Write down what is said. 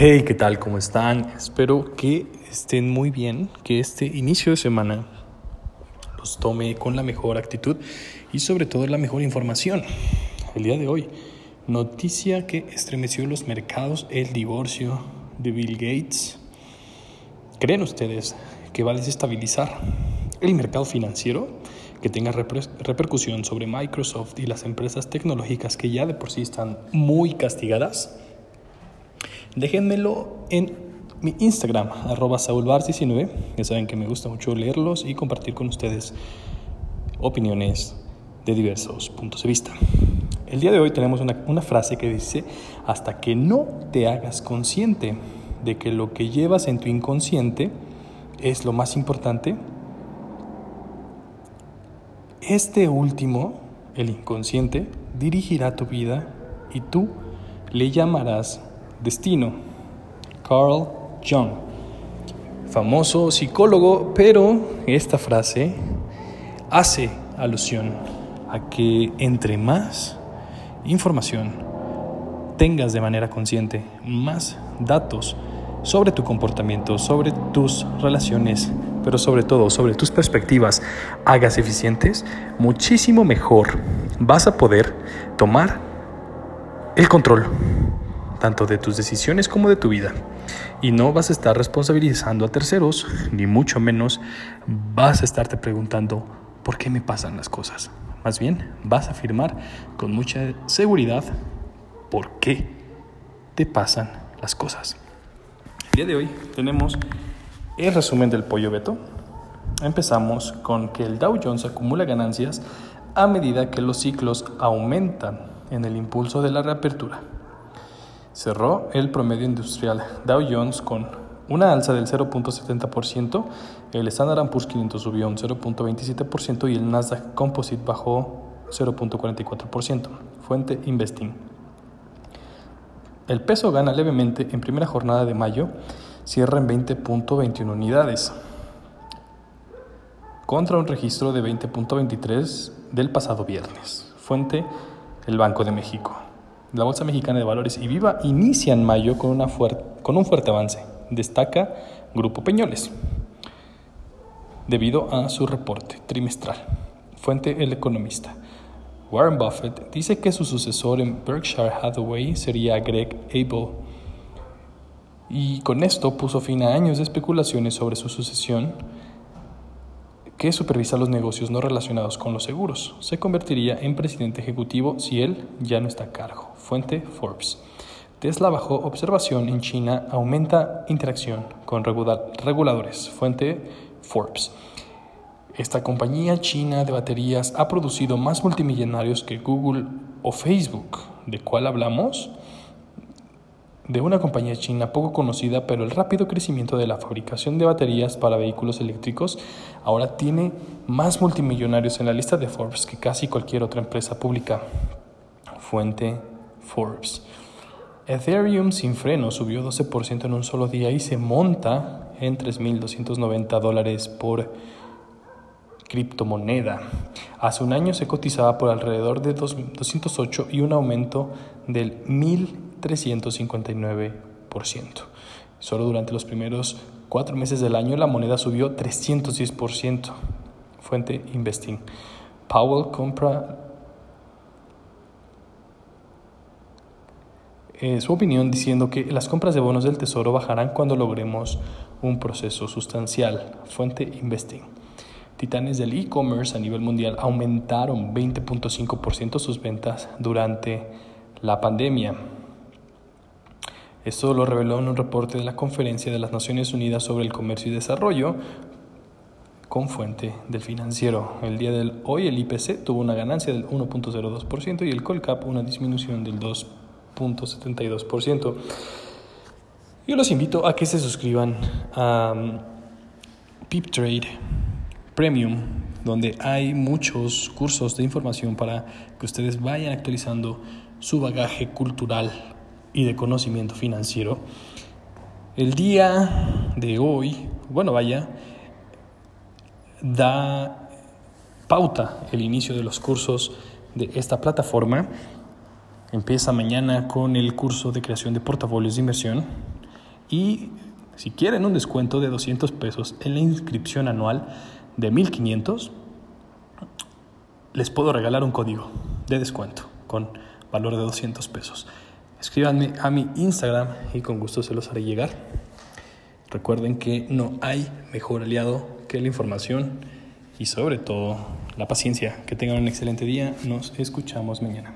Hey, ¿qué tal? ¿Cómo están? Espero que estén muy bien, que este inicio de semana los tome con la mejor actitud y sobre todo la mejor información. El día de hoy, noticia que estremeció los mercados, el divorcio de Bill Gates. ¿Creen ustedes que va a desestabilizar el mercado financiero? que tenga repercusión sobre Microsoft y las empresas tecnológicas que ya de por sí están muy castigadas? Déjenmelo en mi Instagram, arroba saulbar19. Ya saben que me gusta mucho leerlos y compartir con ustedes opiniones de diversos puntos de vista. El día de hoy tenemos una, una frase que dice, hasta que no te hagas consciente de que lo que llevas en tu inconsciente es lo más importante, este último, el inconsciente, dirigirá tu vida y tú le llamarás destino. Carl Jung, famoso psicólogo, pero esta frase hace alusión a que entre más información tengas de manera consciente, más datos sobre tu comportamiento, sobre tus relaciones, pero sobre todo sobre tus perspectivas hagas eficientes, muchísimo mejor vas a poder tomar el control tanto de tus decisiones como de tu vida. Y no vas a estar responsabilizando a terceros, ni mucho menos vas a estarte preguntando por qué me pasan las cosas. Más bien, vas a afirmar con mucha seguridad por qué te pasan las cosas. El día de hoy tenemos el resumen del pollo Beto. Empezamos con que el Dow Jones acumula ganancias a medida que los ciclos aumentan en el impulso de la reapertura. Cerró el promedio industrial Dow Jones con una alza del 0.70%, el Standard Poor's 500 subió un 0.27% y el Nasdaq Composite bajó 0.44%. Fuente Investing. El peso gana levemente en primera jornada de mayo cierra en 20.21 unidades, contra un registro de 20.23 del pasado viernes. Fuente, el Banco de México. La Bolsa Mexicana de Valores y Viva inicia en mayo con, una con un fuerte avance. Destaca Grupo Peñoles, debido a su reporte trimestral. Fuente, el economista. Warren Buffett dice que su sucesor en Berkshire Hathaway sería Greg Abel y con esto puso fin a años de especulaciones sobre su sucesión que supervisa los negocios no relacionados con los seguros. Se convertiría en presidente ejecutivo si él ya no está a cargo. Fuente Forbes. Tesla bajo observación en China aumenta interacción con reguladores. Fuente Forbes. Esta compañía china de baterías ha producido más multimillonarios que Google o Facebook. ¿De cuál hablamos? De una compañía china poco conocida, pero el rápido crecimiento de la fabricación de baterías para vehículos eléctricos ahora tiene más multimillonarios en la lista de Forbes que casi cualquier otra empresa pública. Fuente Forbes. Ethereum sin freno subió 12% en un solo día y se monta en 3.290 dólares por criptomoneda. Hace un año se cotizaba por alrededor de 208 y un aumento del 1000 359%. Solo durante los primeros cuatro meses del año la moneda subió 310%. Fuente Investing. Powell compra eh, su opinión diciendo que las compras de bonos del Tesoro bajarán cuando logremos un proceso sustancial. Fuente Investing. Titanes del e-commerce a nivel mundial aumentaron 20.5% sus ventas durante la pandemia. Esto lo reveló en un reporte de la Conferencia de las Naciones Unidas sobre el Comercio y Desarrollo con fuente del financiero. El día de hoy el IPC tuvo una ganancia del 1.02% y el Colcap una disminución del 2.72%. Yo los invito a que se suscriban a um, Pip Trade Premium, donde hay muchos cursos de información para que ustedes vayan actualizando su bagaje cultural y de conocimiento financiero. El día de hoy, bueno, vaya, da pauta el inicio de los cursos de esta plataforma. Empieza mañana con el curso de creación de portafolios de inversión. Y si quieren un descuento de 200 pesos en la inscripción anual de 1500, les puedo regalar un código de descuento con valor de 200 pesos. Escríbanme a mi Instagram y con gusto se los haré llegar. Recuerden que no hay mejor aliado que la información y sobre todo la paciencia. Que tengan un excelente día. Nos escuchamos mañana.